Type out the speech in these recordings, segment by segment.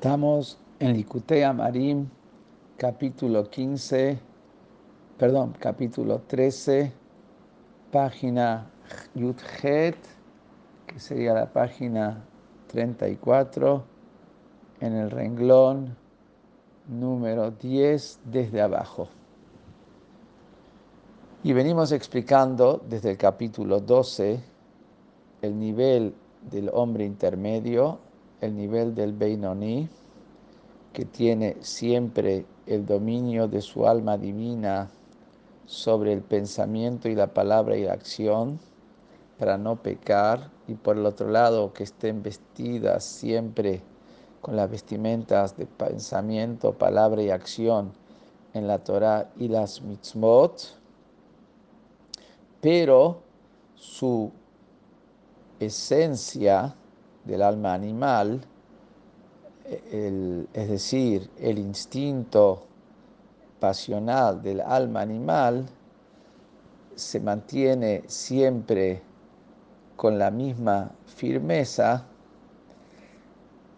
Estamos en Likutei Amarim, capítulo 15, perdón, capítulo 13, página Yudhet, que sería la página 34, en el renglón número 10 desde abajo. Y venimos explicando desde el capítulo 12 el nivel del hombre intermedio el nivel del Beinoní, que tiene siempre el dominio de su alma divina sobre el pensamiento y la palabra y la acción, para no pecar, y por el otro lado que estén vestidas siempre con las vestimentas de pensamiento, palabra y acción en la Torah y las mitzvot, pero su esencia del alma animal, es decir, el instinto pasional del alma animal, se mantiene siempre con la misma firmeza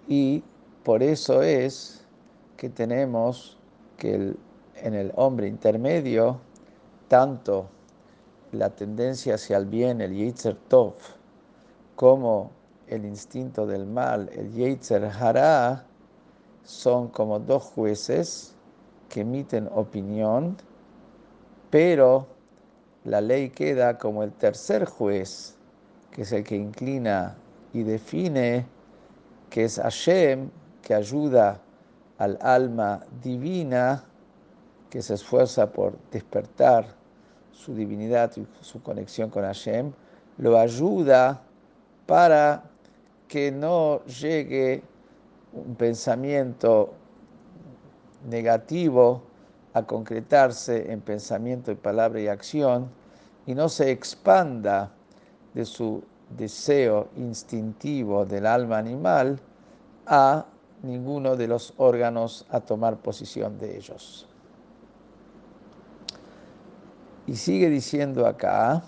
y por eso es que tenemos que en el hombre intermedio tanto la tendencia hacia el bien, el Yitzer Tov, como el instinto del mal, el Yetzer Hara, son como dos jueces que emiten opinión, pero la ley queda como el tercer juez, que es el que inclina y define, que es Hashem, que ayuda al alma divina, que se esfuerza por despertar su divinidad y su conexión con Hashem, lo ayuda para que no llegue un pensamiento negativo a concretarse en pensamiento y palabra y acción y no se expanda de su deseo instintivo del alma animal a ninguno de los órganos a tomar posición de ellos. Y sigue diciendo acá,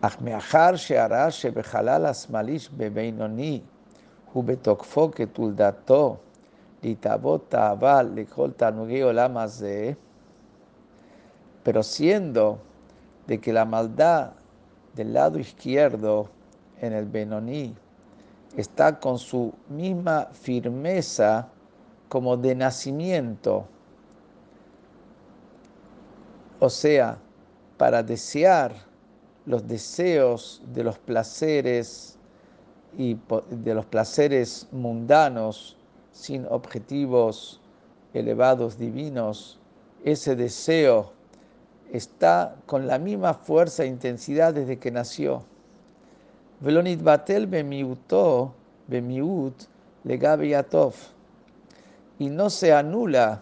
אך מאחר שהרע שבחלל השמאלי בבינוני הוא בתוקפו כתולדתו להתאבות תאווה לכל תענוגי עולם הזה, pero siendo de que la maldad del lado izquierdo en el Benoní está con su misma firmeza como de nacimiento, o sea, para desear los deseos de los placeres y de los placeres mundanos sin objetivos elevados divinos, ese deseo está con la misma fuerza e intensidad desde que nació. Velonit batel bemiutó, bemiut legabiatov. Y no se anula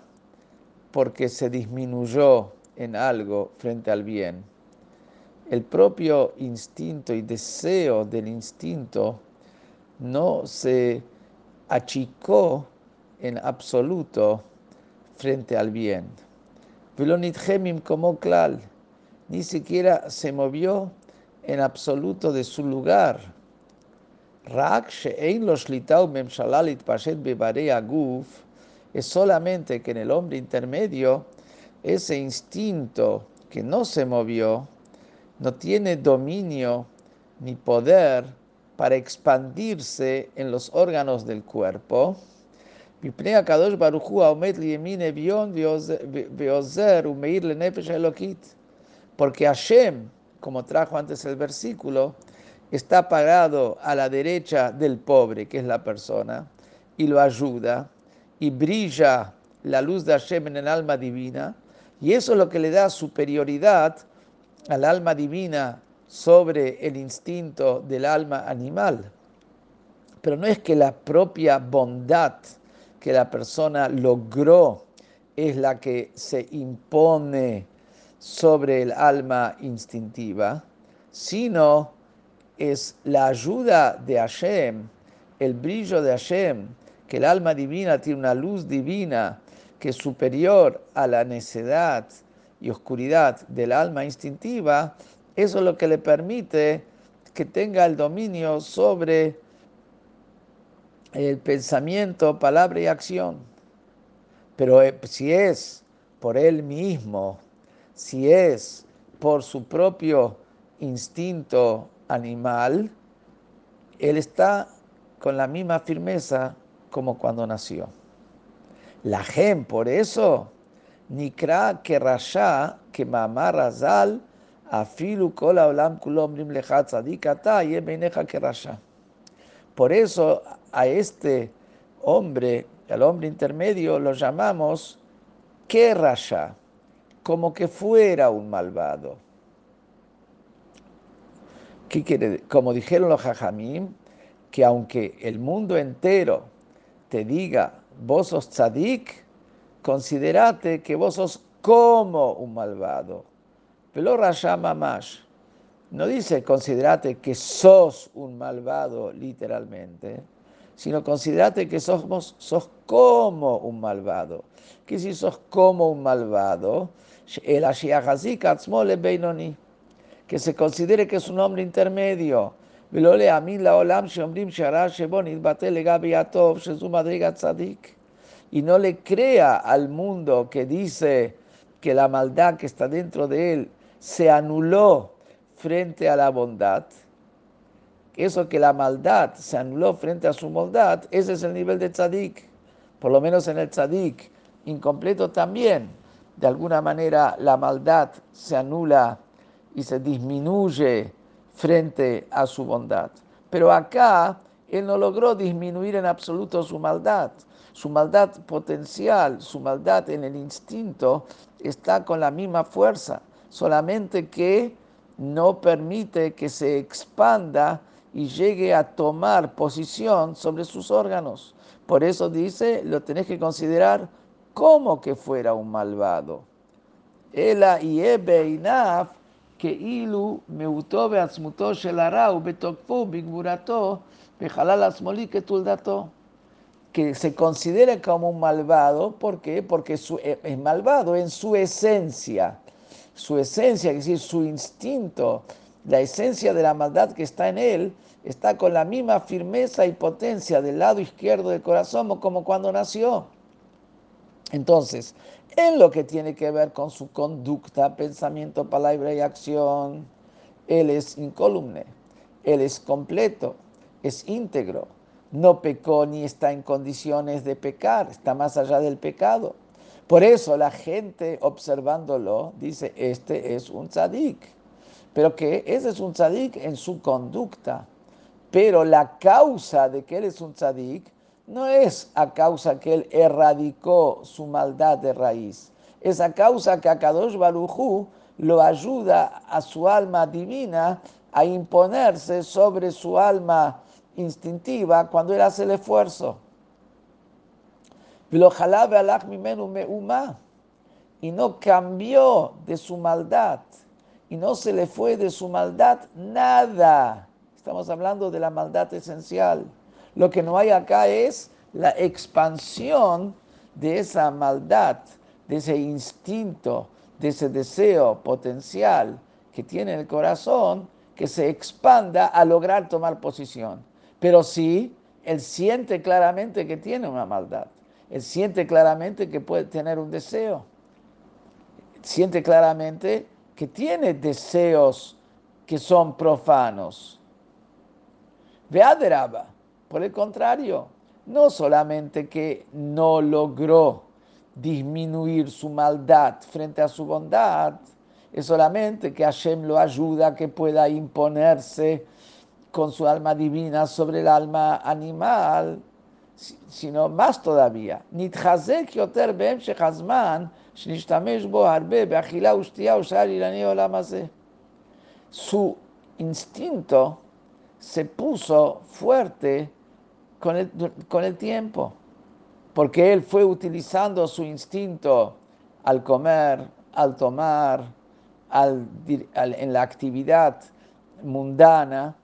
porque se disminuyó en algo frente al bien el propio instinto y deseo del instinto no se achicó en absoluto frente al bien. Como clal, ni siquiera se movió en absoluto de su lugar. es solamente que en el hombre intermedio ese instinto que no se movió no tiene dominio ni poder para expandirse en los órganos del cuerpo. Porque Hashem, como trajo antes el versículo, está parado a la derecha del pobre, que es la persona, y lo ayuda, y brilla la luz de Hashem en el alma divina, y eso es lo que le da superioridad al alma divina sobre el instinto del alma animal. Pero no es que la propia bondad que la persona logró es la que se impone sobre el alma instintiva, sino es la ayuda de Hashem, el brillo de Hashem, que el alma divina tiene una luz divina que es superior a la necedad y oscuridad del alma instintiva, eso es lo que le permite que tenga el dominio sobre el pensamiento, palabra y acción. Pero eh, si es por él mismo, si es por su propio instinto animal, él está con la misma firmeza como cuando nació. La gen, por eso, Nikra que Rasha, que Mamá Razal, Afilu Kola Olam Kulom Lechat Tzadikata, que Rasha. Por eso a este hombre, al hombre intermedio, lo llamamos que como que fuera un malvado. ¿Qué quiere? Como dijeron los Jajamim, que aunque el mundo entero te diga, vos sos tzadik, considerate que vos sos como un malvado. Pero Rasha Mamash no dice considerate que sos un malvado literalmente, sino considerate que sos, sos como un malvado. Que si sos como un malvado, el que se considere que es un hombre intermedio y no le crea al mundo que dice que la maldad que está dentro de él se anuló frente a la bondad. Eso que la maldad se anuló frente a su bondad, ese es el nivel de tzadik. Por lo menos en el tzadik incompleto también. De alguna manera la maldad se anula y se disminuye frente a su bondad. Pero acá él no logró disminuir en absoluto su maldad. Su maldad potencial, su maldad en el instinto está con la misma fuerza, solamente que no permite que se expanda y llegue a tomar posición sobre sus órganos. Por eso dice, lo tenés que considerar como que fuera un malvado. Ela y que ilu betokfu que se considere como un malvado, ¿por qué? Porque su, es malvado en su esencia. Su esencia, es decir, su instinto, la esencia de la maldad que está en él, está con la misma firmeza y potencia del lado izquierdo del corazón como cuando nació. Entonces, en lo que tiene que ver con su conducta, pensamiento, palabra y acción, Él es incólume, Él es completo, es íntegro, no pecó ni está en condiciones de pecar, está más allá del pecado. Por eso la gente observándolo dice, este es un tzadik, pero que ese es un tzadik en su conducta, pero la causa de que él es un tzadik no es a causa que él erradicó su maldad de raíz, es a causa que Akadosh Barujú lo ayuda a su alma divina a imponerse sobre su alma instintiva cuando él hace el esfuerzo. Y no cambió de su maldad. Y no se le fue de su maldad nada. Estamos hablando de la maldad esencial. Lo que no hay acá es la expansión de esa maldad, de ese instinto, de ese deseo potencial que tiene el corazón, que se expanda a lograr tomar posición. Pero sí, él siente claramente que tiene una maldad. Él siente claramente que puede tener un deseo. Siente claramente que tiene deseos que son profanos. Veaderaba por el contrario, no solamente que no logró disminuir su maldad frente a su bondad, es solamente que Hashem lo ayuda a que pueda imponerse con su alma divina sobre el alma animal, sino más todavía. Su instinto se puso fuerte con el, con el tiempo, porque él fue utilizando su instinto al comer, al tomar, al, en la actividad mundana,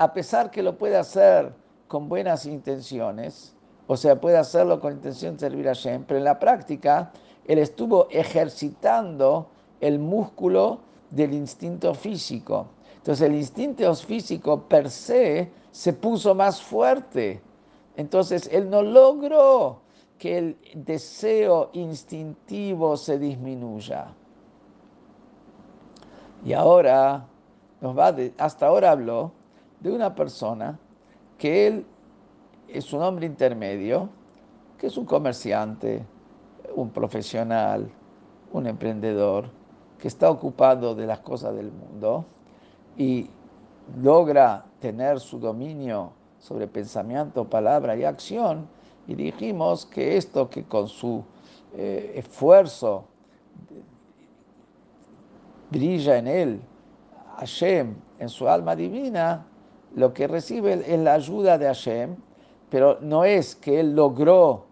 a pesar que lo puede hacer con buenas intenciones, o sea, puede hacerlo con intención de servir a Shem, pero en la práctica él estuvo ejercitando el músculo del instinto físico. Entonces el instinto físico per se se puso más fuerte Entonces él no logró que el deseo instintivo se disminuya. Y ahora hasta ahora habló de una persona que él es un hombre intermedio, que es un comerciante, un profesional, un emprendedor, que está ocupado de las cosas del mundo y logra tener su dominio sobre pensamiento, palabra y acción, y dijimos que esto que con su eh, esfuerzo brilla en él, Hashem, en su alma divina, lo que recibe es la ayuda de Hashem, pero no es que él logró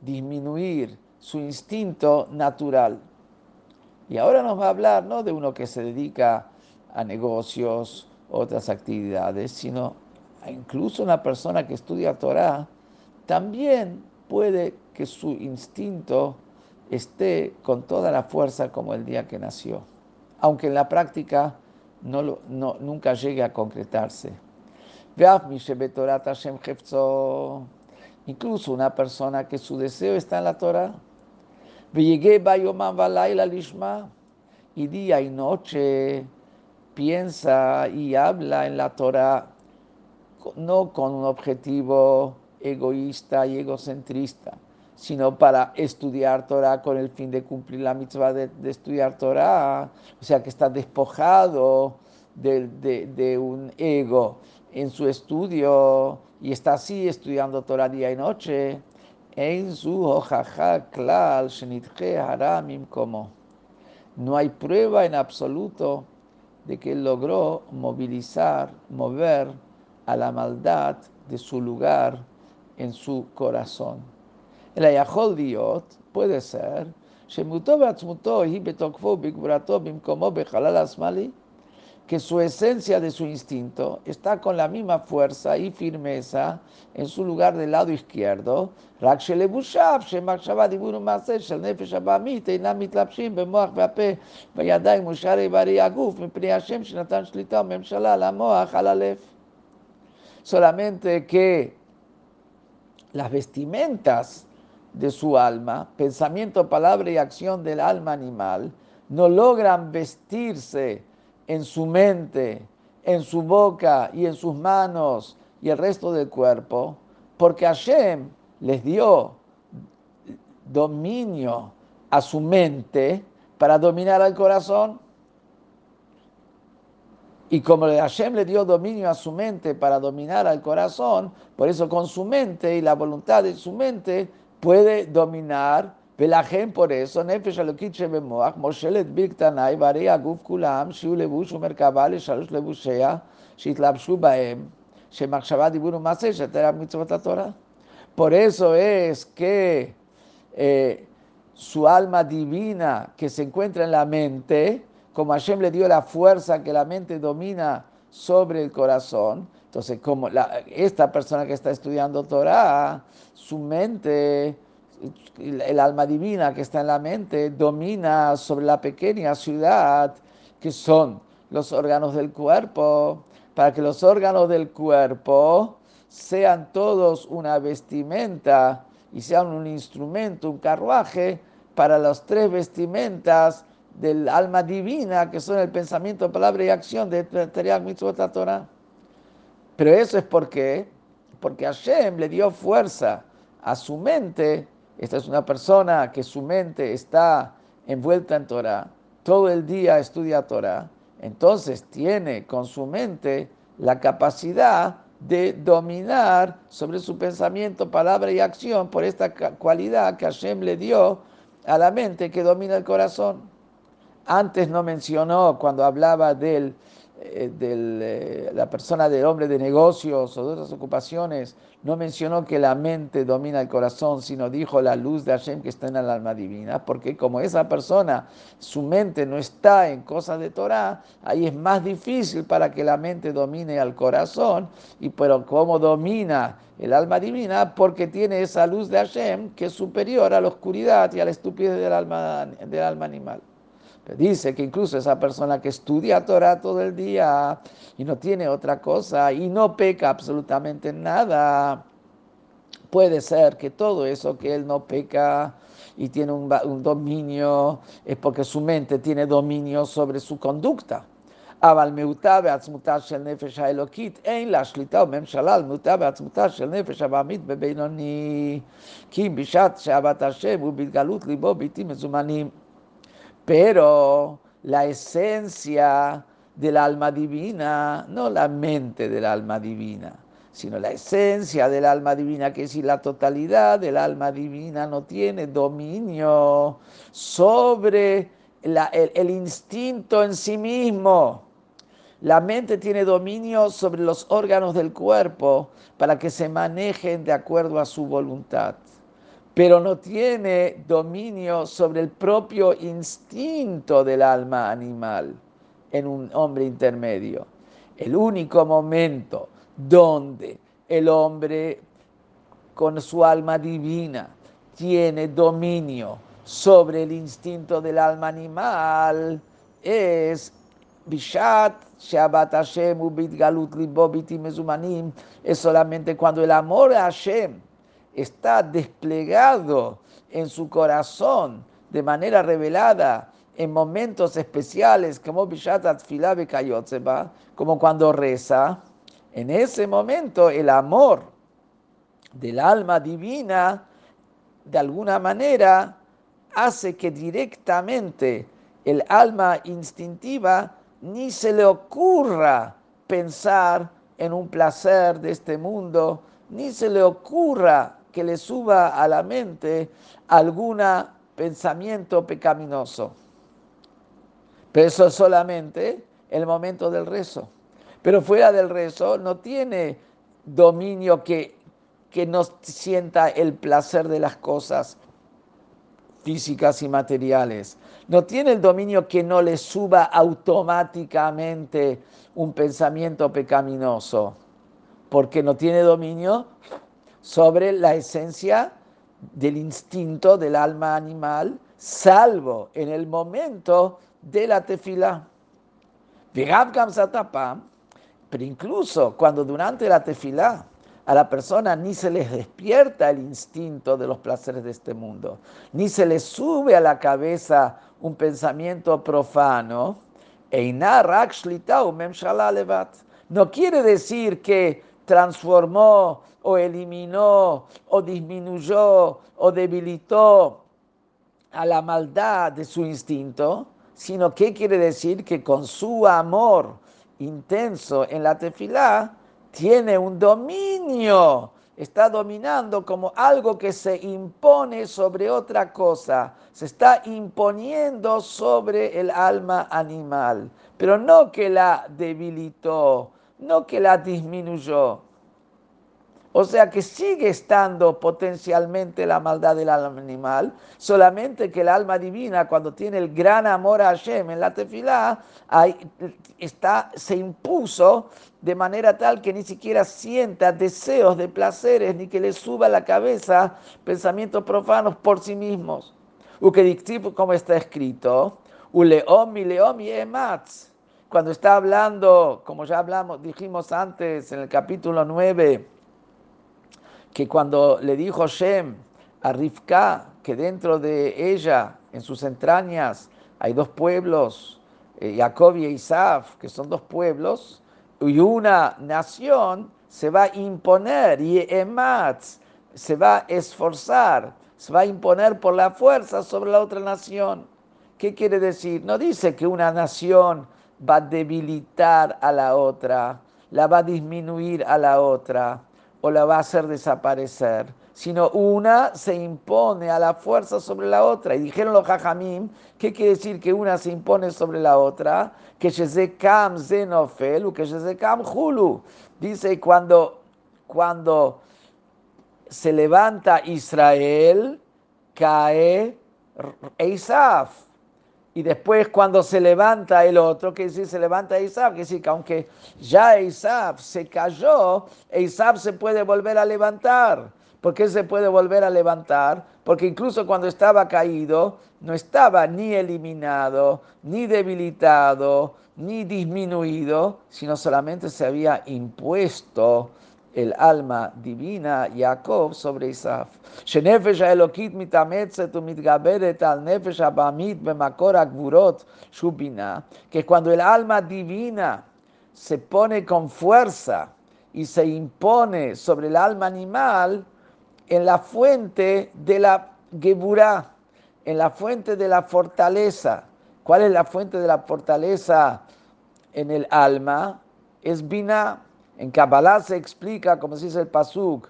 disminuir su instinto natural. Y ahora nos va a hablar no de uno que se dedica a negocios, otras actividades, sino incluso una persona que estudia Torah, también puede que su instinto esté con toda la fuerza como el día que nació, aunque en la práctica no, nunca llegue a concretarse. Incluso una persona que su deseo está en la Torah, y día y noche piensa y habla en la Torah no con un objetivo egoísta y egocentrista, sino para estudiar Torah con el fin de cumplir la mitzvah de, estudiar Torah, o sea que está despojado de, de, un ego en su estudio y está así estudiando Torah día y noche. En su hojaja klal haramim como. No hay prueba en absoluto de que logró movilizar, mover a la maldad de su lugar en su corazón. El ayahol diot puede ser que su esencia de su instinto está con la misma fuerza y firmeza en su lugar del lado izquierdo, solamente que las vestimentas de su alma, pensamiento, palabra y acción del alma animal, no logran vestirse en su mente, en su boca y en sus manos y el resto del cuerpo, porque Hashem les dio dominio a su mente para dominar al corazón. Y como Hashem le dio dominio a su mente para dominar al corazón, por eso con su mente y la voluntad de su mente puede dominar. ולכן por eso, נפש אלוקית שבמוח מושלת בקטני והרי הגוף כולם, שיהיו לבוש ומרכבה לשלוש לבושיה, שהתלבשו בהם, שמחשבה, דיבור ומעשה, שתראה מצוות התורה. Por eso es que eh, su alma divina que se encuentra en la mente, como Hashem le dio la fuerza que la mente domina sobre el corazón, entonces como esta persona que está estudiando Torah, su mente, el alma divina que está en la mente, domina sobre la pequeña ciudad que son los órganos del cuerpo, para que los órganos del cuerpo sean todos una vestimenta y sean un instrumento, un carruaje para las tres vestimentas del alma divina, que son el pensamiento, palabra y acción de Teriak Mitzvot Torah. Pero eso es porque, porque Hashem le dio fuerza a su mente. Esta es una persona que su mente está envuelta en Torah, todo el día estudia Torah, entonces tiene con su mente la capacidad de dominar sobre su pensamiento, palabra y acción por esta cualidad que Hashem le dio a la mente que domina el corazón. Antes no mencionó cuando hablaba del, de la persona del hombre de negocios o de otras ocupaciones, no mencionó que la mente domina el corazón, sino dijo la luz de Hashem que está en el alma divina, porque como esa persona, su mente no está en cosas de Torah, ahí es más difícil para que la mente domine al corazón, y pero como domina el alma divina, porque tiene esa luz de Hashem que es superior a la oscuridad y a la estupidez del alma, del alma animal. Dice que incluso esa persona que estudia Torah todo el día y no tiene otra cosa y no peca absolutamente nada, Puede ser que todo eso que él no peca y tiene un, un dominio es porque su mente tiene dominio sobre su conducta. אבל מיעוטה ועצמותה של נפש האלוקית, אין לה שליטה וממשלה על מיעוטה ועצמותה של נפש הבעמית בבינוני. כי בשעת שאהבת השם ובהתגלות ליבו בלתי מזומנים. Pero la esencia del alma divina, no la mente del alma divina, sino la esencia del alma divina, que si la totalidad del alma divina no tiene dominio sobre el instinto en sí mismo. La mente tiene dominio sobre los órganos del cuerpo para que se manejen de acuerdo a su voluntad, pero no tiene dominio sobre el propio instinto del alma animal en un hombre intermedio. El único momento donde el hombre con su alma divina tiene dominio sobre el instinto del alma animal es Bishat Shabbat Hashem Ubit Galut Mezumanim es solamente cuando el amor a Hashem está desplegado en su corazón de manera revelada en momentos especiales, como como cuando reza, en ese momento el amor del alma divina, de alguna manera, hace que directamente el alma instintiva ni se le ocurra pensar en un placer de este mundo, ni se le ocurra que le suba a la mente algún pensamiento pecaminoso. Pero eso es solamente el momento del rezo. Pero fuera del rezo no tiene dominio que, que no sienta el placer de las cosas físicas y materiales. No tiene el dominio que no le suba automáticamente un pensamiento pecaminoso, porque no tiene dominio sobre la esencia del instinto del alma animal, salvo en el momento de la tefila. Pero incluso cuando durante la tefila a la persona ni se les despierta el instinto de los placeres de este mundo, ni se le sube a la cabeza un pensamiento profano, no quiere decir que transformó o eliminó o disminuyó o debilitó a la maldad de su instinto, sino que quiere decir que con su amor intenso en la tefilá tiene un dominio, está dominando como algo que se impone sobre otra cosa, se está imponiendo sobre el alma animal, pero no que la debilitó, no que la disminuyó, o sea que sigue estando potencialmente la maldad del animal, solamente que el alma divina, cuando tiene el gran amor a Hashem en la tefilá, está, se impuso de manera tal que ni siquiera sienta deseos de placeres, ni que le suba a la cabeza pensamientos profanos por sí mismos. como está escrito, uleom y leom y ematz. Cuando está hablando, como ya hablamos, dijimos antes en el capítulo 9, que cuando le dijo Shem a Rivka que dentro de ella, en sus entrañas, hay dos pueblos, eh, Jacob y Isaf, que son dos pueblos, y una nación se va a imponer, y Ematz se va a esforzar, se va a imponer por la fuerza sobre la otra nación. ¿Qué quiere decir? No dice que una nación va a debilitar a la otra, la va a disminuir a la otra o la va a hacer desaparecer, sino una se impone a la fuerza sobre la otra. Y dijeron los jajamim, ¿qué quiere decir que una se impone sobre la otra? Que Shezekam Zenofel, que Shezekam Hulu. Dice cuando, cuando se levanta Israel, cae Eisaf. Y después cuando se levanta el otro, que decir, se levanta Isaac, que decir que aunque ya Isaac se cayó, Isaac se puede volver a levantar. ¿Por qué se puede volver a levantar? Porque incluso cuando estaba caído, no estaba ni eliminado, ni debilitado, ni disminuido, sino solamente se había impuesto el alma divina, Jacob, sobre Isaf. שנפש האלוקית מתאמצת ומתגברת al nefesh הבעמית במקור הגבורות שהוא que cuando el alma divina se pone con fuerza y se impone sobre el alma animal en la fuente de la Geburah, en la fuente de la fortaleza. ¿Cuál es la fuente de la fortaleza en el alma? Es Binah. En Kabbalah se explica, como se dice el Pasuk,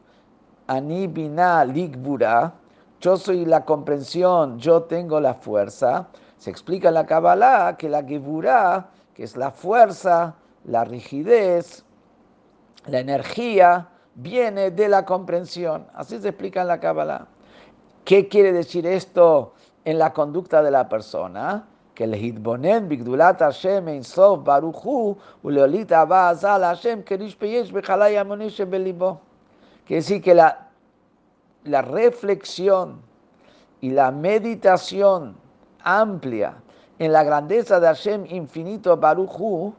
Ani Binah Ligbura, yo soy la comprensión, yo tengo la fuerza. Se explica en la Kabbalah que la Geburah, que es la fuerza, la rigidez, la energía, viene de la comprensión. Así se explica en la Kabbalah. ¿Qué quiere decir esto en la conducta de la persona? Que el hitbonen bigdulat Hashem ein sof baruchu uleolit azal Hashem kerish peyesh bechalay amonish belibo. Quiere decir que la, la reflexión y la meditación amplia en la grandeza de Hashem infinito baruchu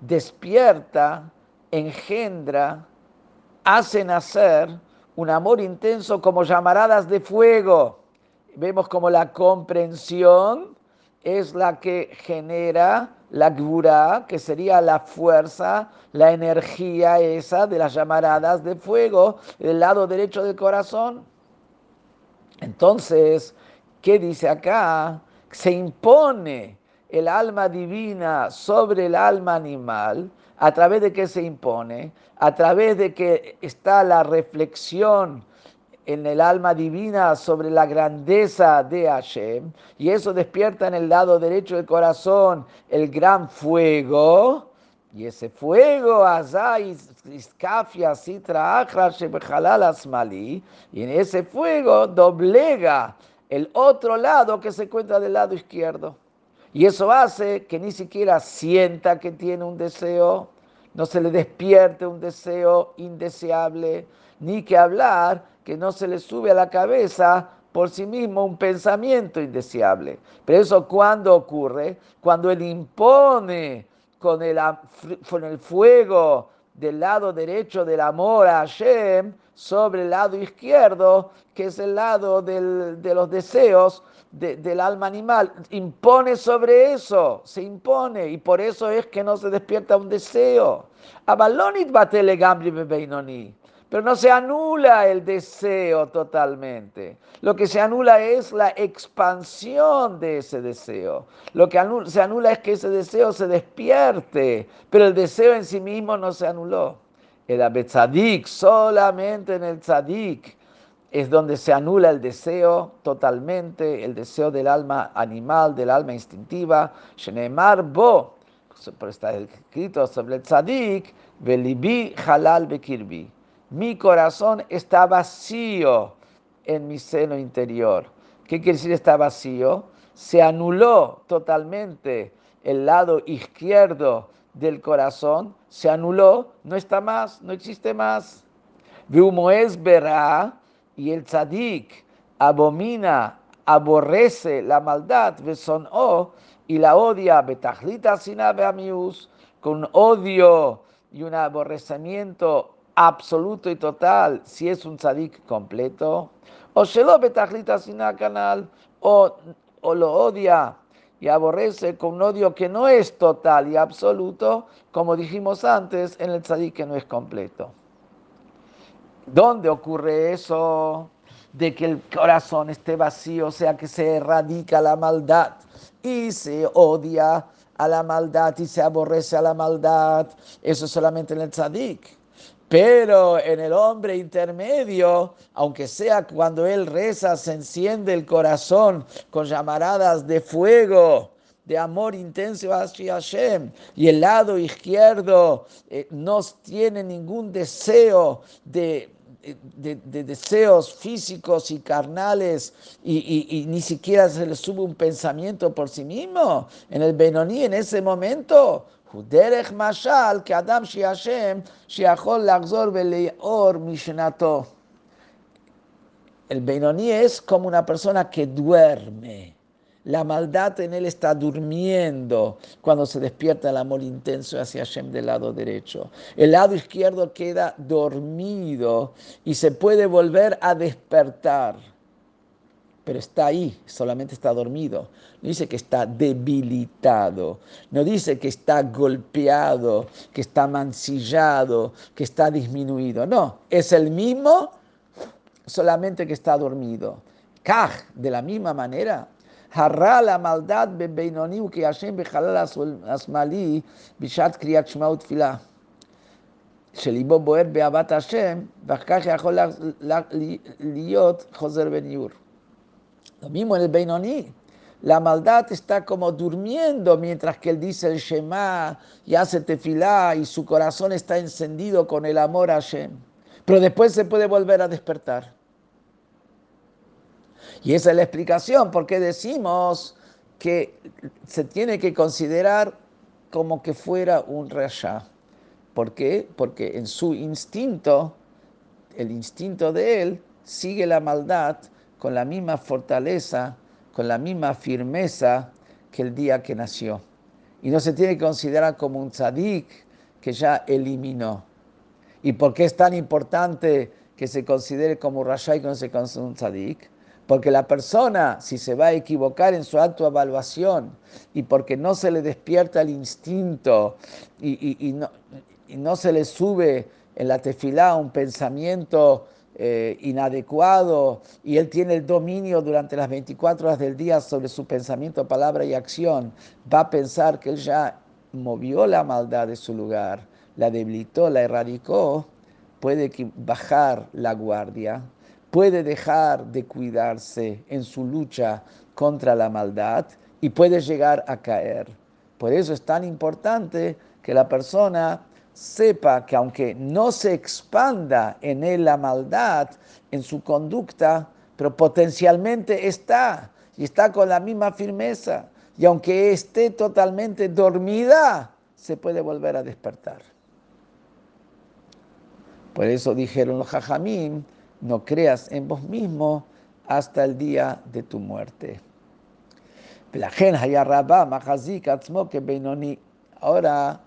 despierta, engendra, hace nacer un amor intenso como llamaradas de fuego. Vemos como la comprensión es la que genera la gura, que sería la fuerza, la energía esa de las llamaradas de fuego del lado derecho del corazón. Entonces, ¿qué dice acá? Se impone el alma divina sobre el alma animal, a través de que se impone, a través de que está la reflexión en el alma divina sobre la grandeza de Hashem, y eso despierta en el lado derecho del corazón el gran fuego, y ese fuego, y en ese fuego doblega el otro lado que se encuentra del lado izquierdo. Y eso hace que ni siquiera sienta que tiene un deseo, no se le despierte un deseo indeseable, ni que hablar que no se le sube a la cabeza por sí mismo un pensamiento indeseable. Pero eso cuando ocurre, cuando él impone con el, con el fuego del lado derecho del amor a Hashem sobre el lado izquierdo, que es el lado de los deseos del alma animal. Impone sobre eso, se impone, y por eso es que no se despierta un deseo. Abalonit gambri bebeinoni pero no se anula el deseo totalmente. Lo que se anula es la expansión de ese deseo. Lo que se anula es que ese deseo se despierte, pero el deseo en sí mismo no se anuló. El abetzadik, solamente en el tzadik, es donde se anula el deseo totalmente, el deseo del alma animal, del alma instintiva. Shenemar bo, está escrito sobre el tzadik, velibi halal bekirbi mi corazón está vacío en mi seno interior. ¿Qué quiere decir está vacío? Se anuló totalmente el lado izquierdo del corazón, se anuló, no está más, no existe más. verá y el tzadik abomina, aborrece la maldad, o y la odia, betajlita sinabe amius, con odio y un aborrecimiento absoluto y total si es un tzadik completo, o Shelo Betachlita canal, o, o lo odia y aborrece con un odio que no es total y absoluto, como dijimos antes, en el tzadik que no es completo. ¿Dónde ocurre eso? De que el corazón esté vacío, o sea, que se erradica la maldad y se odia a la maldad y se aborrece a la maldad. Eso solamente en el tzadik. Pero en el hombre intermedio, aunque sea cuando él reza, se enciende el corazón con llamaradas de fuego, de amor intenso hacia Hashem, y el lado izquierdo eh, no tiene ningún deseo de, deseos físicos y carnales y, ni siquiera se le sube un pensamiento por sí mismo. En el Benoní, en ese momento, דרך משל כאדם שישם שיכול לחזור ולאור משנתו. El Benoni es como una persona que duerme. La maldad en él está durmiendo cuando se despierta el amor intenso hacia Hashem del lado derecho. El lado izquierdo queda dormido y se puede volver a despertar. Pero está ahí, solamente está dormido. No dice que está debilitado, no dice que está golpeado, que está mancillado, que está disminuido. No, es el mismo, solamente que está dormido. Kaj, de la misma manera, hará la maldad bebeinoni que Hashem bejalal asmali bishat kriyat shema utfilah. שליבו בוער באהבת השם, ואחר כך יכול להיות חוזר בניור. Lo mismo en el Beinoni. La maldad está como durmiendo mientras que él dice el Shema y hace tefilá y su corazón está encendido con el amor a Hashem. Pero después se puede volver a despertar. Y esa es la explicación por qué decimos que se tiene que considerar como que fuera un rasha. ¿Por qué? Porque en su instinto, el instinto de él, sigue la maldad con la misma fortaleza, con la misma firmeza que el día que nació. Y no se tiene que considerar como un tzadik que ya eliminó. ¿Y por qué es tan importante que se considere como rasha y que no se considere un tzadik? Porque la persona, si se va a equivocar en su autoevaluación y porque no se le despierta el instinto y, no, y no, se le sube en la tefilá un pensamiento eh, inadecuado y él tiene el dominio durante las 24 horas del día sobre su pensamiento, palabra y acción, va a pensar que él ya movió la maldad de su lugar, la debilitó, la erradicó, puede bajar la guardia, puede dejar de cuidarse en su lucha contra la maldad y puede llegar a caer. Por eso es tan importante que la persona sepa que aunque no se expanda en él la maldad, en su conducta, pero potencialmente está y está con la misma firmeza. Y aunque esté totalmente dormida, se puede volver a despertar. Por eso dijeron los jajamín, no creas en vos mismo hasta el día de tu muerte. Ahora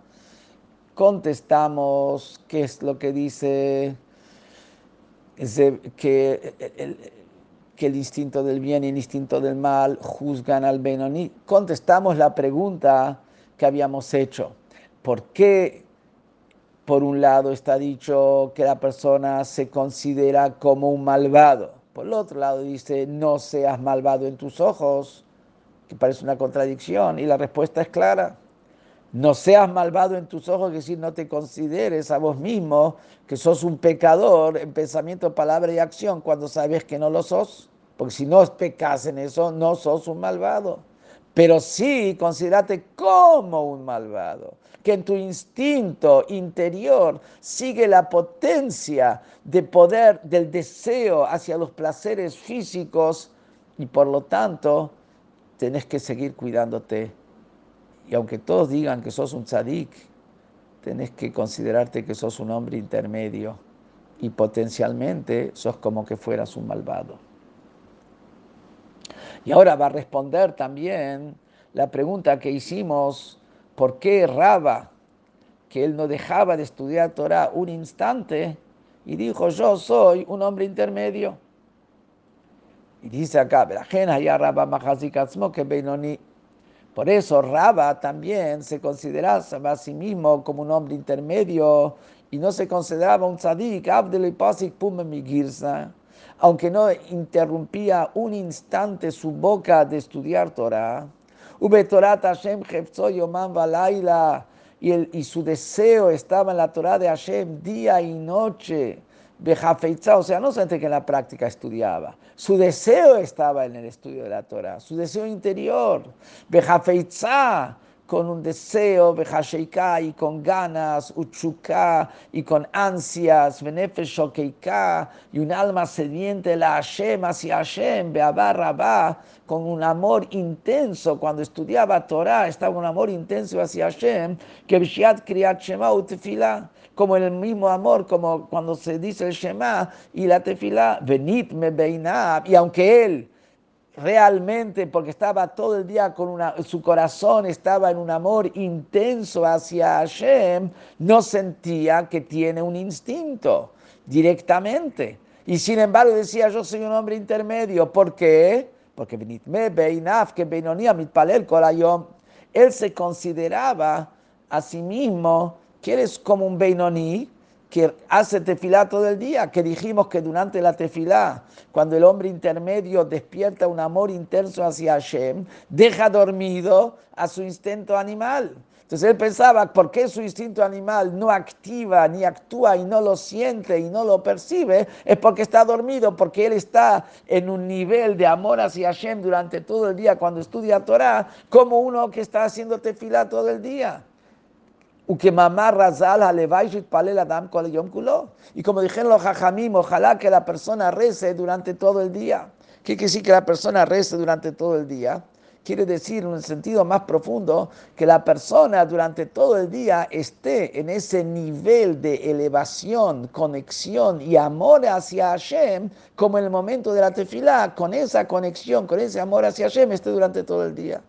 contestamos qué es lo que dice que el, que el instinto del bien y el instinto del mal juzgan al Benoni. Contestamos la pregunta que habíamos hecho. ¿Por qué, por un lado, está dicho que la persona se considera como un malvado? Por el otro lado dice, no seas malvado en tus ojos, que parece una contradicción. Y la respuesta es clara. No seas malvado en tus ojos, es decir, no te consideres a vos mismo que sos un pecador en pensamiento, palabra y acción cuando sabes que no lo sos. Porque si no pecas en eso, no sos un malvado. Pero sí considerate como un malvado, que en tu instinto interior sigue la potencia de poder del deseo hacia los placeres físicos y por lo tanto tenés que seguir cuidándote y aunque todos digan que sos un tzadik, tenés que considerarte que sos un hombre intermedio y potencialmente sos como que fueras un malvado. Y ahora va a responder también la pregunta que hicimos, ¿por qué Raba, que él no dejaba de estudiar Torah un instante, y dijo, yo soy un hombre intermedio? Y dice acá, ya Raba que por eso Raba también se consideraba a sí mismo como un hombre intermedio y no se consideraba un tzadik, aunque no interrumpía un instante su boca de estudiar Torah. Y, y su deseo estaba en la Torah de Hashem día y noche o sea, no solamente que en la práctica estudiaba, su deseo estaba en el estudio de la Torah, su deseo interior, Bejafeitzá, con un deseo, Bejasheika, y con ganas, Uchuká, y con ansias, Benefeshokeika, y un alma sediente, la Hashem, hacia Hashem, Beabar con un amor intenso, cuando estudiaba Torah, estaba un amor intenso hacia Hashem, que Bishiat Kriyat Shema Utefila como el mismo amor, como cuando se dice el Shema y la tefila, venid me beinab, y aunque él realmente porque estaba todo el día con una, su corazón estaba en un amor intenso hacia Hashem, no sentía que tiene un instinto directamente. Y sin embargo decía, yo soy un hombre intermedio. ¿Por qué? Porque él se consideraba a sí mismo que eres como un Beinoní, que hace tefilá todo el día, que dijimos que durante la tefilá, cuando el hombre intermedio despierta un amor intenso hacia Hashem, deja dormido a su instinto animal. Entonces él pensaba, ¿por qué su instinto animal no activa, ni actúa y no lo siente y no lo percibe? Es porque está dormido, porque él está en un nivel de amor hacia Hashem durante todo el día cuando estudia Torah, como uno que está haciendo tefilá todo el día. Y como dijeron los jajamim, ojalá que la persona rece durante todo el día. ¿Qué quiere decir que la persona rece durante todo el día? Quiere decir, en un sentido más profundo, que la persona durante todo el día esté en ese nivel de elevación, conexión y amor hacia Hashem, como en el momento de la tefilá, con esa conexión, con ese amor hacia Hashem, esté durante todo el día.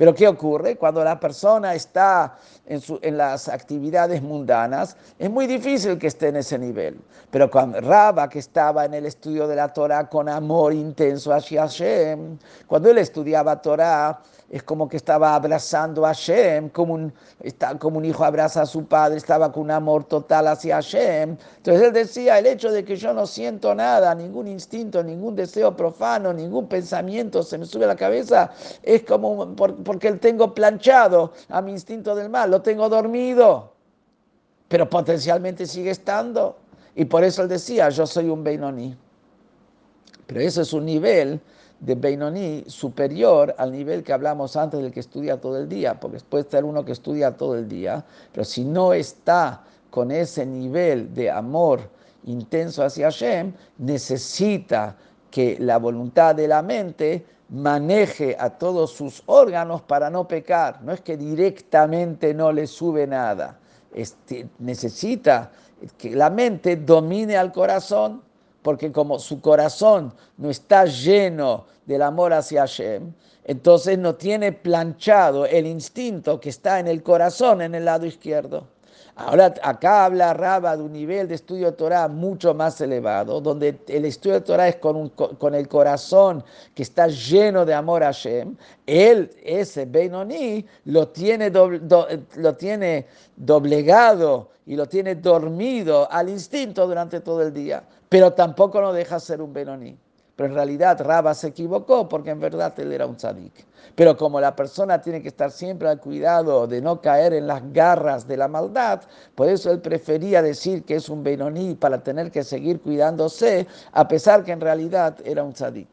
Pero ¿qué ocurre? Cuando la persona está en, las actividades mundanas, es muy difícil que esté en ese nivel. Pero cuando Raba, que estaba en el estudio de la Torah con amor intenso hacia Hashem, cuando él estudiaba Torah, es como que estaba abrazando a Hashem, como un, como un hijo abraza a su padre, estaba con un amor total hacia Hashem. Entonces él decía, el hecho de que yo no siento nada, ningún instinto, ningún deseo profano, ningún pensamiento se me sube a la cabeza, es como porque él tengo planchado a mi instinto del mal, lo tengo dormido, pero potencialmente sigue estando. Y por eso él decía, yo soy un Beinoní. Pero eso es un nivel de Beinoní superior al nivel que hablamos antes del que estudia todo el día, porque puede ser uno que estudia todo el día, pero si no está con ese nivel de amor intenso hacia Hashem, necesita que la voluntad de la mente maneje a todos sus órganos para no pecar. No es que directamente no le sube nada. Este, necesita que la mente domine al corazón porque como su corazón no está lleno del amor hacia Hashem, entonces no tiene planchado el instinto que está en el corazón, en el lado izquierdo. Ahora acá habla Raba de un nivel de estudio de Torah mucho más elevado, donde el estudio de Torah es con, con el corazón que está lleno de amor a Hashem. Él, ese Benoni, lo tiene, lo tiene doblegado y lo tiene dormido al instinto durante todo el día, pero tampoco no deja ser un Benoni. Pero en realidad Raba se equivocó porque en verdad él era un tzadik. Pero como la persona tiene que estar siempre al cuidado de no caer en las garras de la maldad, por eso él prefería decir que es un Benoní para tener que seguir cuidándose, a pesar que en realidad era un tzadik.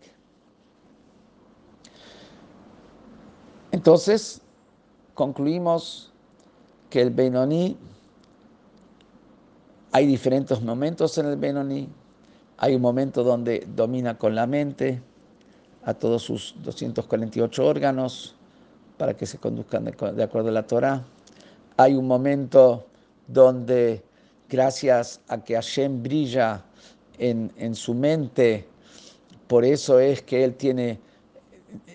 Entonces, concluimos que el Benoní, hay diferentes momentos en el Benoní. Hay un momento donde domina con la mente, a todos sus 248 órganos para que se conduzcan de, acuerdo a la Torah. Hay un momento donde, gracias a que Hashem brilla en, en su mente, por eso es que él tiene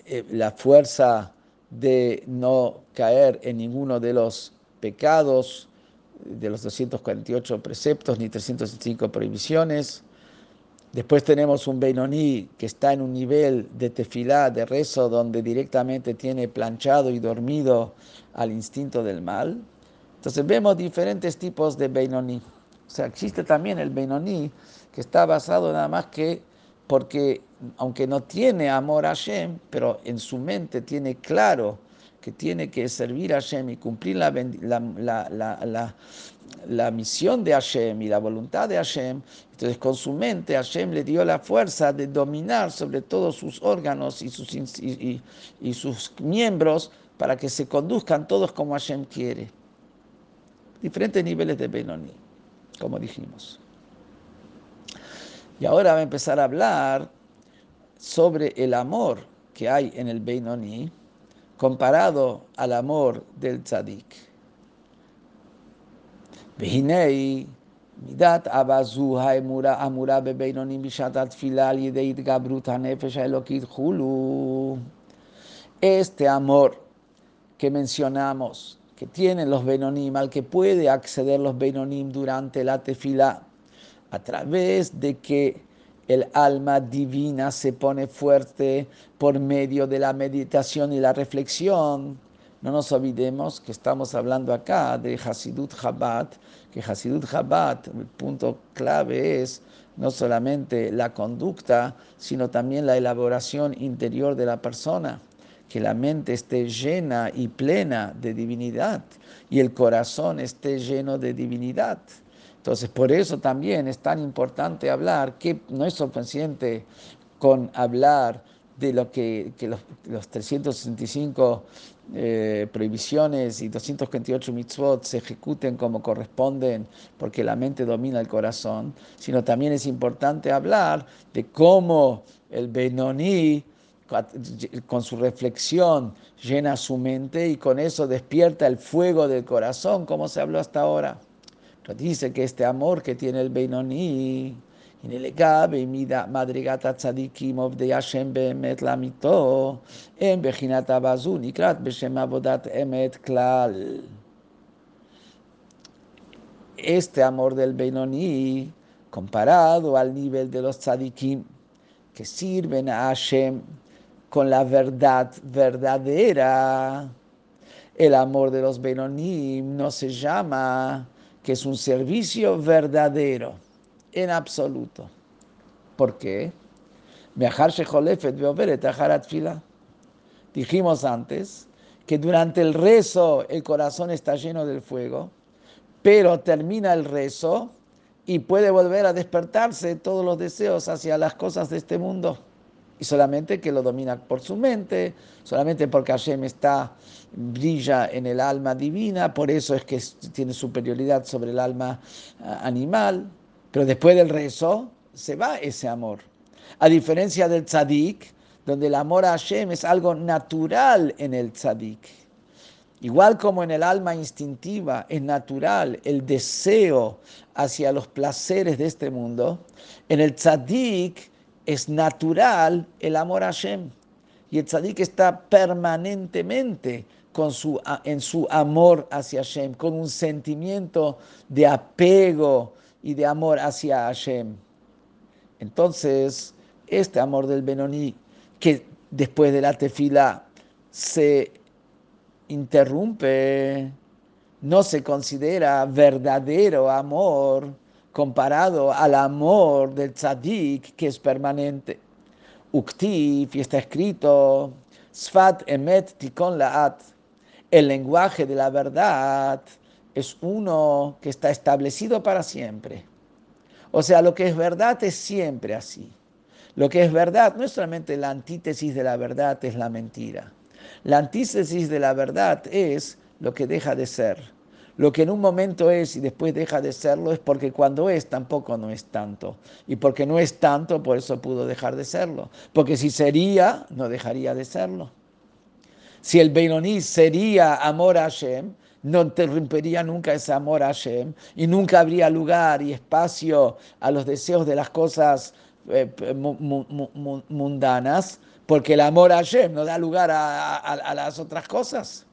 eh, la fuerza de no caer en ninguno de los pecados, de los 248 preceptos ni 305 prohibiciones. Después tenemos un Beinoní que está en un nivel de tefilá, de rezo, donde directamente tiene planchado y dormido al instinto del mal. Entonces vemos diferentes tipos de Beinoní. O sea, existe también el Beinoní que está basado nada más que porque, aunque no tiene amor a Hashem, pero en su mente tiene claro que tiene que servir a Hashem y cumplir la, la, la, misión de Hashem y la voluntad de Hashem, entonces con su mente Hashem le dio la fuerza de dominar sobre todos sus órganos y sus, y, sus miembros para que se conduzcan todos como Hashem quiere. Diferentes niveles de Benoni, como dijimos. Y ahora va a empezar a hablar sobre el amor que hay en el Benoni comparado al amor del tzadik. Vehinei מידת אהבה זו האמורה אמורה בבינונים בשעת התפילה על ידי התגברות הנפש האלוקית חולו. Este amor que mencionamos, que tienen los Benonim, al que puede acceder los Benonim durante la tefila, a través de que el alma divina se pone fuerte por medio de la meditación y la reflexión. no nos olvidemos que estamos hablando acá de Hasidut Chabad, que Hasidut Chabad, el punto clave es no solamente la conducta, sino también la elaboración interior de la persona, que la mente esté llena y plena de divinidad y el corazón esté lleno de divinidad. Entonces, por eso también es tan importante hablar, que no es suficiente con hablar de lo que, los, los, 365 eh, prohibiciones y 228 mitzvot se ejecuten como corresponden porque la mente domina el corazón, sino también es importante hablar de cómo el Benoni con su reflexión llena su mente y con eso despierta el fuego del corazón, como se habló hasta ahora. Dice que este amor que tiene el Beinoni, mida madrigata Hashem en. Este amor del Beinoni, comparado al nivel de los tzadikim, que sirven a Hashem con la verdad verdadera, el amor de los Benonim no se llama que es un servicio verdadero, en absoluto. ¿Por qué? Dijimos antes que durante el rezo el corazón está lleno del fuego, pero termina el rezo y puede volver a despertarse todos los deseos hacia las cosas de este mundo y solamente que lo domina por su mente, solamente porque Hashem está, brilla en el alma divina, por eso es que tiene superioridad sobre el alma ah, animal, pero después del rezo se va ese amor. A diferencia del tzadik, donde el amor a Hashem es algo natural en el tzadik. Igual como en el alma instintiva es natural el deseo hacia los placeres de este mundo, en el tzadik es natural el amor a Hashem. Y el tzadik está permanentemente con su, en su amor hacia Hashem, con un sentimiento de apego y de amor hacia Hashem. Entonces, este amor del Benoni, que después de la tefila se interrumpe, no se considera verdadero amor, comparado al amor del tzadik que es permanente. Uktif, y está escrito, Sfat emet tikon laat, el lenguaje de la verdad es uno que está establecido para siempre. O sea, lo que es verdad es siempre así. Lo que es verdad no es solamente la antítesis de la verdad, es la mentira. La antítesis de la verdad es lo que deja de ser. Lo que en un momento es y después deja de serlo es porque cuando es tampoco no es tanto. Y porque no es tanto, por eso pudo dejar de serlo. Porque si sería, no dejaría de serlo. Si el Beinoní sería amor a Hashem, no interrumpiría nunca ese amor a Hashem y nunca habría lugar y espacio a los deseos de las cosas eh, mundanas, porque el amor a Hashem no da lugar a las otras cosas.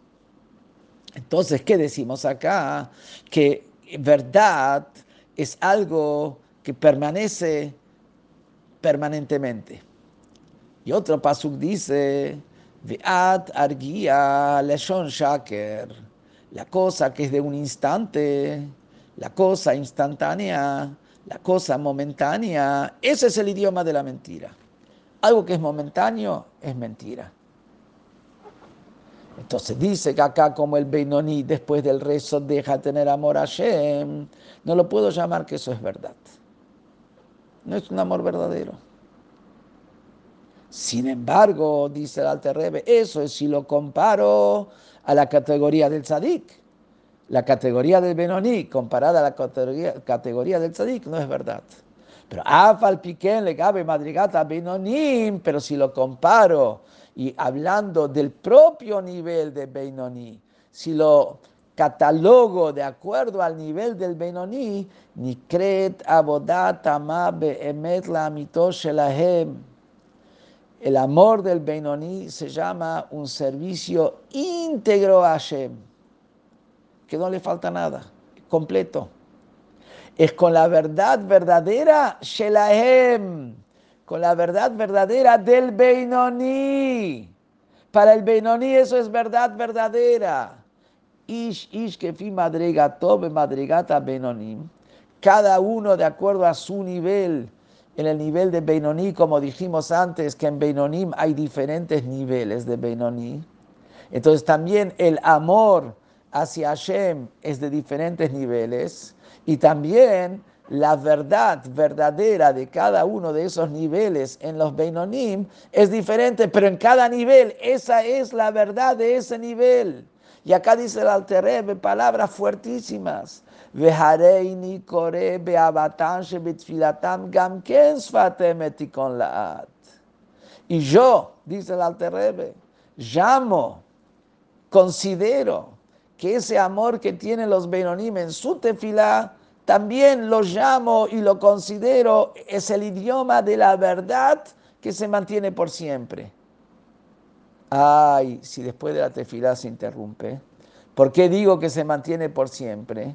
Entonces, ¿qué decimos acá? Que verdad es algo que permanece permanentemente. Y otro pasuk dice, Ve'at argia leshon shaker, la cosa que es de un instante, la cosa instantánea, la cosa momentánea, ese es el idioma de la mentira. Algo que es momentáneo es mentira. Entonces dice que acá como el Beinoní después del rezo deja tener amor a Shem, no lo puedo llamar que eso es verdad. No es un amor verdadero. Sin embargo, dice el Alter Rebbe, eso es si lo comparo a la categoría del tzadik. La categoría del Benoní comparada a la categoría, del tzadik no es verdad. Pero Afal Piquen le cabe madrigata Benonim, pero si lo comparo y hablando del propio nivel de Beinoni, si lo catálogo de acuerdo al nivel del Benoní, Nikret Abodat Be'emet la El amor del Benoní se llama un servicio íntegro a Hashem, que no le falta nada, completo. Es con la verdad verdadera, Shelahem, con la verdad verdadera del Beinoní. Para el Beinoní eso es verdad verdadera. Ish, ish, kefi madrigato, madrigata. Cada uno de acuerdo a su nivel. En el nivel de Beinoní, como dijimos antes, que en Beinonim hay diferentes niveles de Beinoní. Entonces también el amor hacia Hashem es de diferentes niveles. Y también la verdad verdadera de cada uno de esos niveles en los Beinonim es diferente, pero en cada nivel esa es la verdad de ese nivel. Y acá dice el Alterebe palabras fuertísimas. Y yo, dice el Alterebe, llamo, considero que ese amor que tienen los Beinonim en su tefilá también lo llamo y lo considero, es el idioma de la verdad que se mantiene por siempre. Ay, si después de la tefilá se interrumpe, ¿por qué digo que se mantiene por siempre?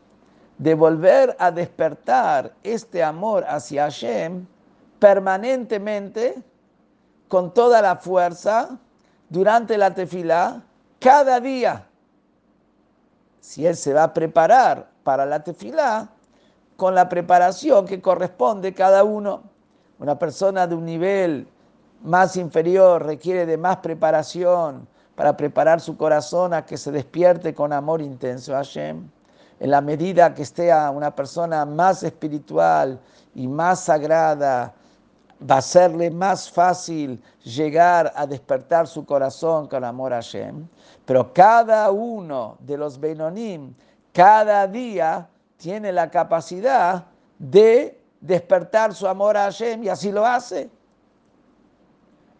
de volver a despertar este amor hacia Hashem permanentemente, con toda la fuerza, durante la tefilá, cada día. Si él se va a preparar para la tefilá, con la preparación que corresponde cada uno. Una persona de un nivel más inferior requiere de más preparación para preparar su corazón a que se despierte con amor intenso a Hashem. En la medida que esté una persona más espiritual y más sagrada, va a serle más fácil llegar a despertar su corazón con amor a Hashem. Pero cada uno de los Benonim, cada día, tiene la capacidad de despertar su amor a Hashem y así lo hace.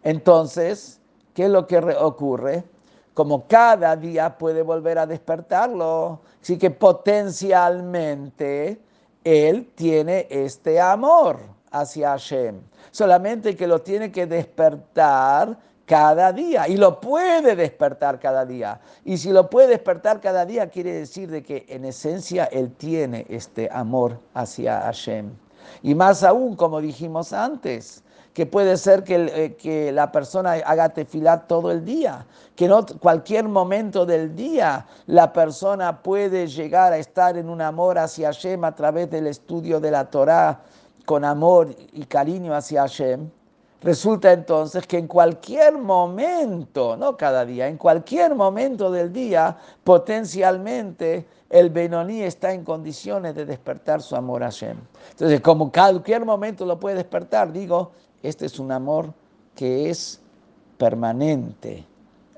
Entonces, ¿qué es lo que ocurre? Como cada día puede volver a despertarlo, así que potencialmente él tiene este amor hacia Hashem. Solamente que lo tiene que despertar cada día y lo puede despertar cada día. Y si lo puede despertar cada día, quiere decir de que en esencia él tiene este amor hacia Hashem. Y más aún, como dijimos antes, que puede ser que, eh, que la persona haga tefilat todo el día, que en cualquier momento del día la persona puede llegar a estar en un amor hacia Hashem a través del estudio de la Torah, con amor y cariño hacia Hashem. Resulta entonces que en cualquier momento, no cada día, en cualquier momento del día, potencialmente el Benoní está en condiciones de despertar su amor a Hashem. Entonces, como cualquier momento lo puede despertar, digo, este es un amor que es permanente.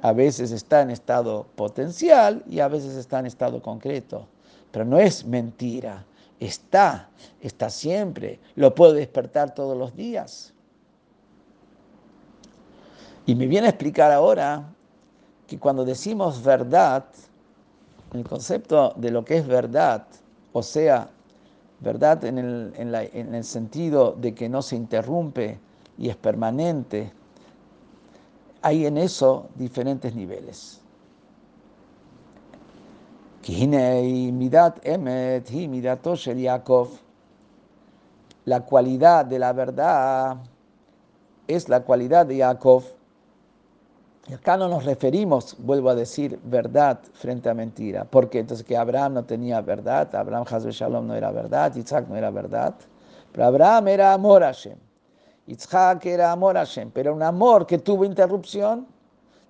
A veces está en estado potencial y a veces está en estado concreto. Pero no es mentira. Está, está siempre. Lo puedo despertar todos los días. Y me viene a explicar ahora que cuando decimos verdad, el concepto de lo que es verdad, o sea, verdad en el, sentido de que no se interrumpe y es permanente, hay en eso diferentes niveles. La cualidad de la verdad es la cualidad de Yaakov. Acá no nos referimos, vuelvo a decir, verdad frente a mentira. porque Entonces que Abraham no tenía verdad, Abraham Hazbe Shalom no era verdad, Isaac no era verdad. Pero Abraham era amor a Hashem. Isaac era amor a Hashem, pero un amor que tuvo interrupción.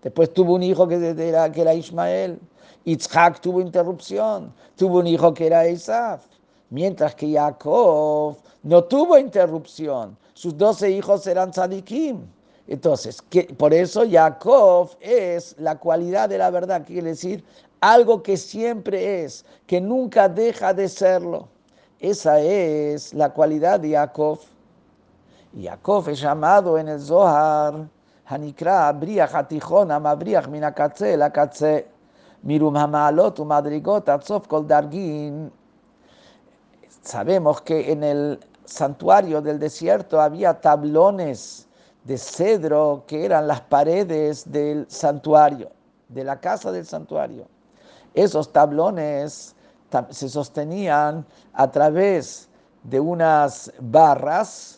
Después tuvo un hijo que era, que era Ismael. Isaac tuvo interrupción. Tuvo un hijo que era Isaac. Mientras que Jacob no tuvo interrupción. Sus doce hijos eran tzadikim. Entonces, por eso Jacob es la cualidad de la verdad, quiere decir algo que siempre es, que nunca deja de serlo. Esa es la cualidad de Jacob. Jacob es llamado en el Zohar, Hanikra, Abriach, Atichon, Amabriach, Minakatze, Lakatze, Mirum Hamalot, Madrigot, Atzof, Kol Dargin. Sabemos que en el santuario del desierto había tablones de cedro que eran las paredes del santuario, de la casa del santuario. Esos tablones se sostenían a través de unas barras,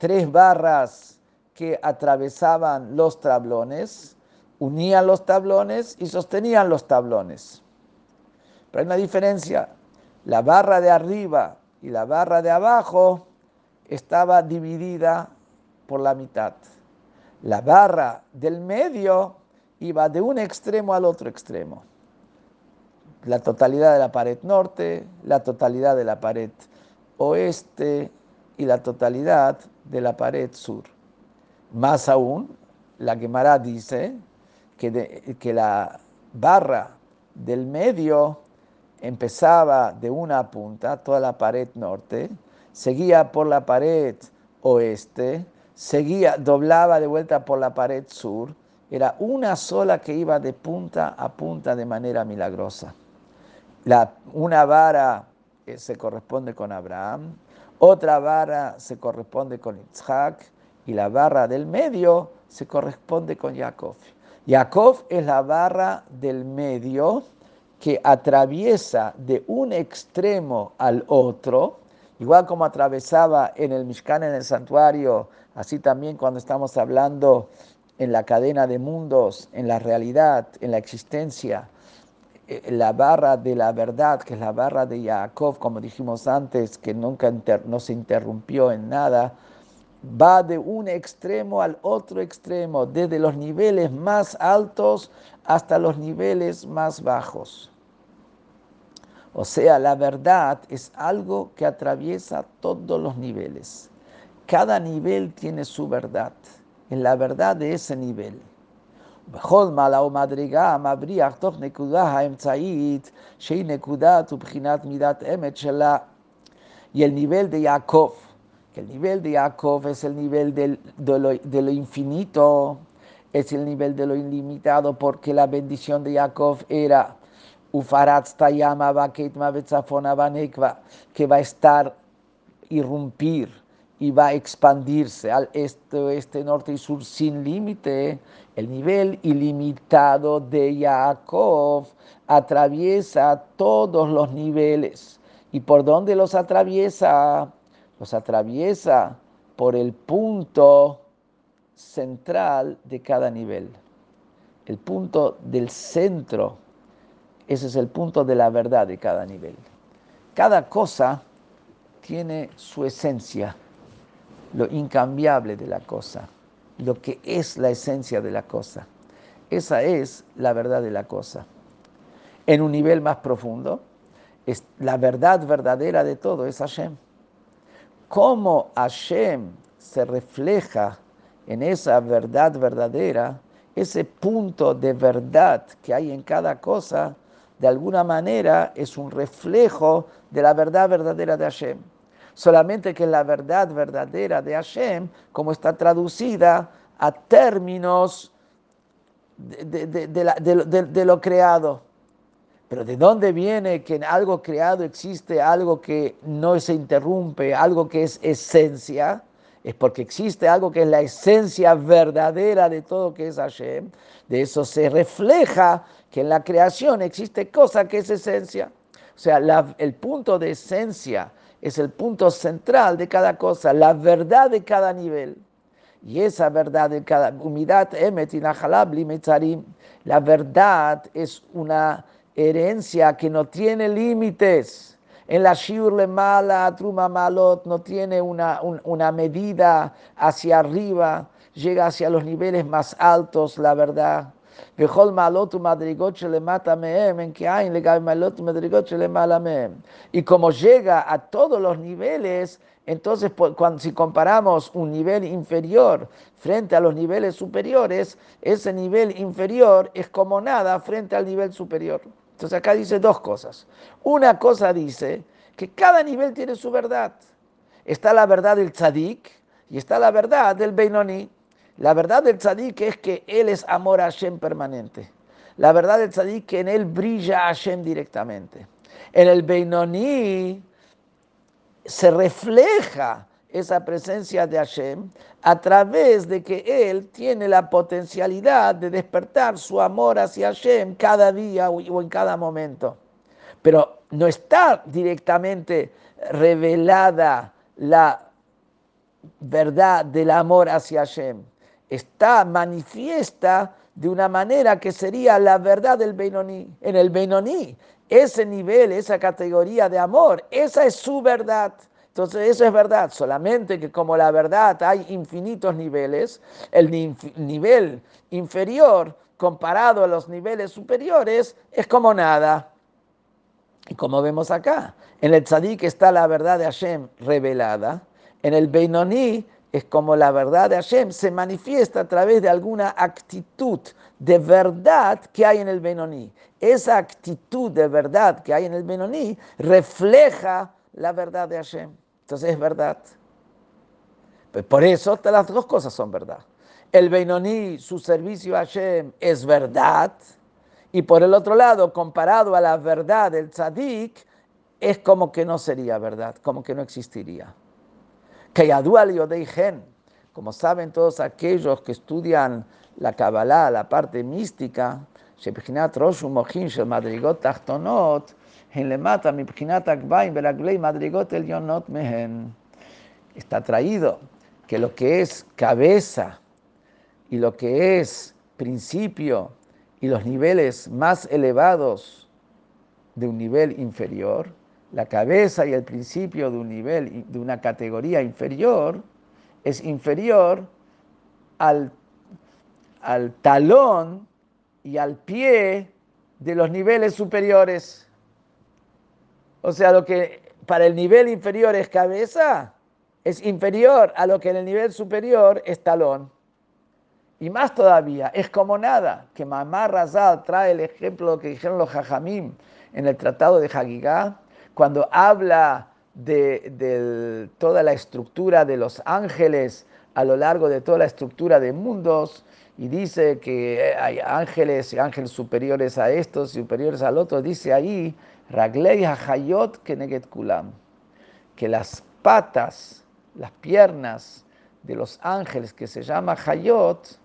tres barras que atravesaban los tablones, unían los tablones y sostenían los tablones. Pero hay una diferencia. La barra de arriba y la barra de abajo estaba dividida por la mitad. La barra del medio iba de un extremo al otro extremo. La totalidad de la pared norte, la totalidad de la pared oeste y la totalidad de la pared sur. Más aún, la Gemara dice que, que la barra del medio empezaba de una punta, toda la pared norte, seguía por la pared oeste, seguía, doblaba de vuelta por la pared sur, era una sola que iba de punta a punta de manera milagrosa. La, una vara eh, se corresponde con Abraham, otra vara se corresponde con Isaac y la barra del medio se corresponde con Jacob. Jacob es la barra del medio que atraviesa de un extremo al otro, igual como atravesaba en el Mishkan, en el santuario, Así también cuando estamos hablando en la cadena de mundos, en la realidad, en la existencia, la barra de la verdad, que es la barra de Jacob, como dijimos antes, que nunca no se interrumpió en nada, va de un extremo al otro extremo, desde los niveles más altos hasta los niveles más bajos. O sea, la verdad es algo que atraviesa todos los niveles. Cada nivel tiene su verdad, en la verdad de ese nivel. Y el nivel de Yaakov, que el nivel de Yaakov es el nivel de, lo, infinito, es el nivel de lo ilimitado, porque la bendición de Yaakov era que va a estar, irrumpir y va a expandirse al este, oeste, norte y sur sin límite. El nivel ilimitado de Jacob atraviesa todos los niveles. ¿Y por dónde los atraviesa? Los atraviesa por el punto central de cada nivel. El punto del centro. Ese es el punto de la verdad de cada nivel. Cada cosa tiene su esencia lo incambiable de la cosa, lo que es la esencia de la cosa. Esa es la verdad de la cosa. En un nivel más profundo, es la verdad verdadera de todo es Hashem. Cómo Hashem se refleja en esa verdad verdadera, ese punto de verdad que hay en cada cosa, de alguna manera es un reflejo de la verdad verdadera de Hashem solamente que la verdad verdadera de Hashem, como está traducida a términos de, lo creado. Pero ¿de dónde viene que en algo creado existe algo que no se interrumpe, algo que es esencia? Es porque existe algo que es la esencia verdadera de todo que es Hashem. De eso se refleja que en la creación existe cosa que es esencia. O sea, el punto de esencia es el punto central de cada cosa, la verdad de cada nivel. Y esa verdad de cada humildad, la verdad es una herencia que no tiene límites. En la Shiur le mala, Truma Malot, no tiene una, una medida hacia arriba, llega hacia los niveles más altos, la verdad. Y como llega a todos los niveles, entonces cuando, si comparamos un nivel inferior frente a los niveles superiores, ese nivel inferior es como nada frente al nivel superior. Entonces acá dice dos cosas. Una cosa dice que cada nivel tiene su verdad. Está la verdad del tzadik y está la verdad del Beinoni. La verdad del tzadik es que él es amor a Hashem permanente. La verdad del tzadik que en él brilla Hashem directamente. En el Beinoni se refleja esa presencia de Hashem a través de que él tiene la potencialidad de despertar su amor hacia Hashem cada día o en cada momento. Pero no está directamente revelada la verdad del amor hacia Hashem. Está manifiesta de una manera que sería la verdad del Beinoní. En el Beinoní, ese nivel, esa categoría de amor, esa es su verdad. Entonces eso es verdad, solamente que como la verdad hay infinitos niveles, el nivel inferior comparado a los niveles superiores es como nada. Y como vemos acá, en el tzadik está la verdad de Hashem revelada, en el Beinoní es como la verdad de Hashem se manifiesta a través de alguna actitud de verdad que hay en el Benoní. Esa actitud de verdad que hay en el Benoní refleja la verdad de Hashem. Entonces es verdad. Pues por eso las dos cosas son verdad. El Beinoní, su servicio a Hashem, es verdad. Y por el otro lado, comparado a la verdad del tzadik, es como que no sería verdad, como que no existiría. Como saben todos aquellos que estudian la Kabbalah, la parte mística, Está traído que lo que es cabeza y lo que es principio y los niveles más elevados de un nivel inferior, la cabeza y el principio de un nivel, de una categoría inferior, es inferior al, al talón y al pie de los niveles superiores. O sea, lo que para el nivel inferior es cabeza, es inferior a lo que en el nivel superior es talón. Y más todavía, es como nada, que Mamá Razal trae el ejemplo que dijeron los Jajamim en el Tratado de Hagigá, cuando habla de, toda la estructura de los ángeles a lo largo de toda la estructura de mundos, y dice que hay ángeles y ángeles superiores a estos, superiores al otro, dice ahí Raglei Hachayot Keneget Kulam, que las patas, las piernas de los ángeles que se llama Hayot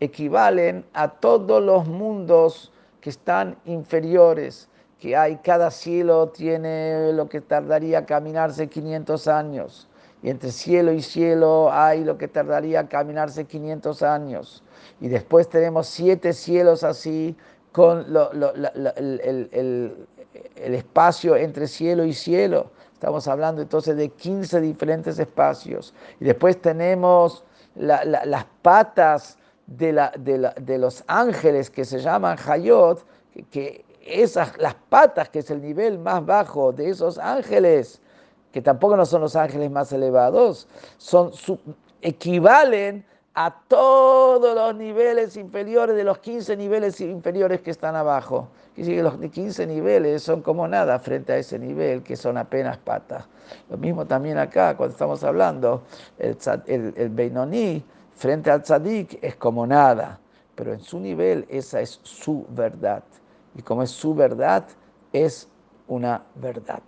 equivalen a todos los mundos que están inferiores, que hay, cada cielo tiene lo que tardaría caminarse 500 años, y entre cielo y cielo hay lo que tardaría caminarse 500 años, y después tenemos siete cielos así con el, el espacio entre cielo y cielo. Estamos hablando entonces de 15 diferentes espacios. Y después tenemos las patas de, de, los ángeles que se llaman Hayot, que, esas, las patas, que es el nivel más bajo de esos ángeles, que tampoco no son los ángeles más elevados, son, equivalen a todos los niveles inferiores de los 15 niveles inferiores que están abajo. Y los 15 niveles son como nada frente a ese nivel que son apenas patas. Lo mismo también acá, cuando estamos hablando, el, el, el Beinoní frente al Tzadik es como nada, pero en su nivel esa es su verdad. Y como es su verdad, es una verdad.